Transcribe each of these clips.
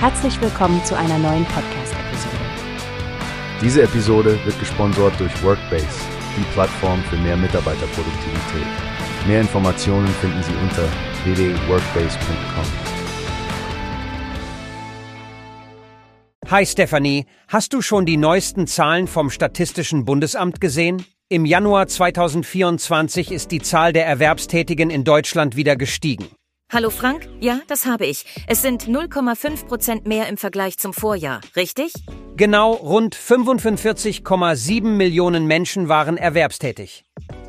Herzlich willkommen zu einer neuen Podcast-Episode. Diese Episode wird gesponsert durch Workbase, die Plattform für mehr Mitarbeiterproduktivität. Mehr Informationen finden Sie unter www.workbase.com. Hi Stephanie, hast du schon die neuesten Zahlen vom Statistischen Bundesamt gesehen? Im Januar 2024 ist die Zahl der Erwerbstätigen in Deutschland wieder gestiegen. Hallo Frank? Ja, das habe ich. Es sind 0,5 Prozent mehr im Vergleich zum Vorjahr, richtig? Genau rund 45,7 Millionen Menschen waren erwerbstätig.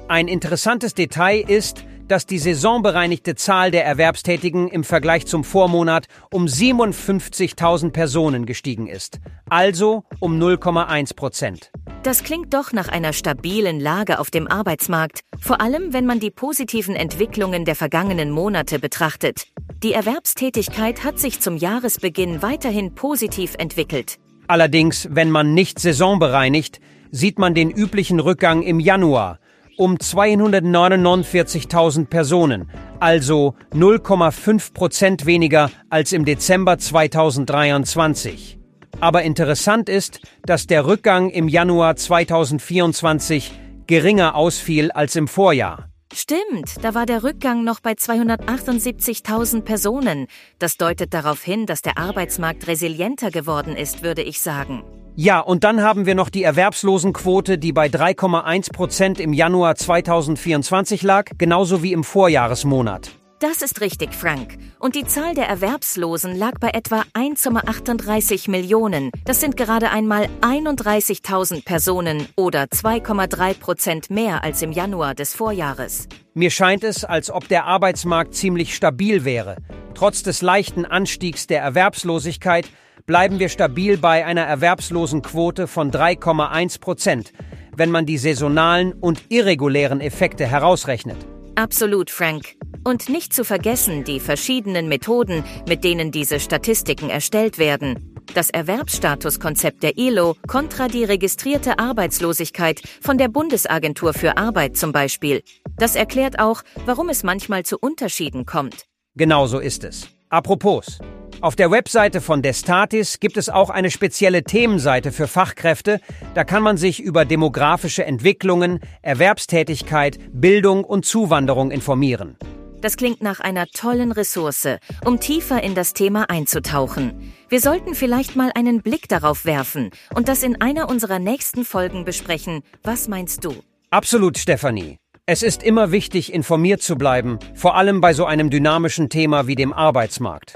Ein interessantes Detail ist, dass die saisonbereinigte Zahl der Erwerbstätigen im Vergleich zum Vormonat um 57.000 Personen gestiegen ist, also um 0,1 Prozent. Das klingt doch nach einer stabilen Lage auf dem Arbeitsmarkt, vor allem wenn man die positiven Entwicklungen der vergangenen Monate betrachtet. Die Erwerbstätigkeit hat sich zum Jahresbeginn weiterhin positiv entwickelt. Allerdings, wenn man nicht saisonbereinigt, sieht man den üblichen Rückgang im Januar um 249.000 Personen, also 0,5 Prozent weniger als im Dezember 2023. Aber interessant ist, dass der Rückgang im Januar 2024 geringer ausfiel als im Vorjahr. Stimmt, da war der Rückgang noch bei 278.000 Personen. Das deutet darauf hin, dass der Arbeitsmarkt resilienter geworden ist, würde ich sagen. Ja, und dann haben wir noch die Erwerbslosenquote, die bei 3,1 Prozent im Januar 2024 lag, genauso wie im Vorjahresmonat. Das ist richtig, Frank. Und die Zahl der Erwerbslosen lag bei etwa 1,38 Millionen. Das sind gerade einmal 31.000 Personen oder 2,3 Prozent mehr als im Januar des Vorjahres. Mir scheint es, als ob der Arbeitsmarkt ziemlich stabil wäre. Trotz des leichten Anstiegs der Erwerbslosigkeit bleiben wir stabil bei einer Erwerbslosenquote von 3,1 Prozent, wenn man die saisonalen und irregulären Effekte herausrechnet. Absolut, Frank. Und nicht zu vergessen die verschiedenen Methoden, mit denen diese Statistiken erstellt werden. Das Erwerbsstatuskonzept der ILO kontra die registrierte Arbeitslosigkeit von der Bundesagentur für Arbeit zum Beispiel. Das erklärt auch, warum es manchmal zu Unterschieden kommt. Genau so ist es. Apropos, auf der Webseite von Destatis gibt es auch eine spezielle Themenseite für Fachkräfte. Da kann man sich über demografische Entwicklungen, Erwerbstätigkeit, Bildung und Zuwanderung informieren. Das klingt nach einer tollen Ressource, um tiefer in das Thema einzutauchen. Wir sollten vielleicht mal einen Blick darauf werfen und das in einer unserer nächsten Folgen besprechen. Was meinst du? Absolut, Stefanie. Es ist immer wichtig, informiert zu bleiben, vor allem bei so einem dynamischen Thema wie dem Arbeitsmarkt.